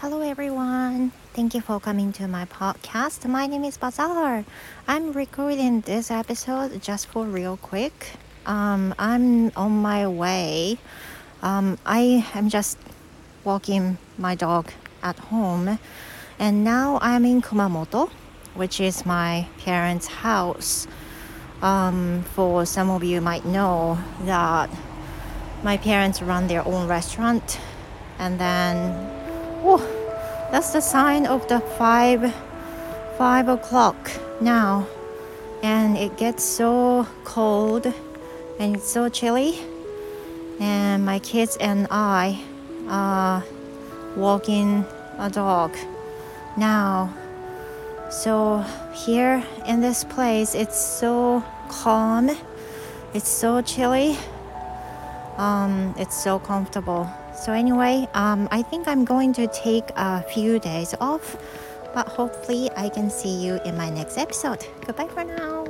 Hello everyone. Thank you for coming to my podcast. My name is Bazaar. I'm recording this episode just for real quick. Um, I'm on my way. Um, I am just walking my dog at home, and now I'm in Kumamoto, which is my parents' house. Um, for some of you might know that my parents run their own restaurant, and then Oh, that's the sign of the five five o'clock now. And it gets so cold and it's so chilly. And my kids and I are walking a dog now. So here in this place it's so calm. It's so chilly. Um, it's so comfortable. So anyway, um, I think I'm going to take a few days off, but hopefully I can see you in my next episode. Goodbye for now.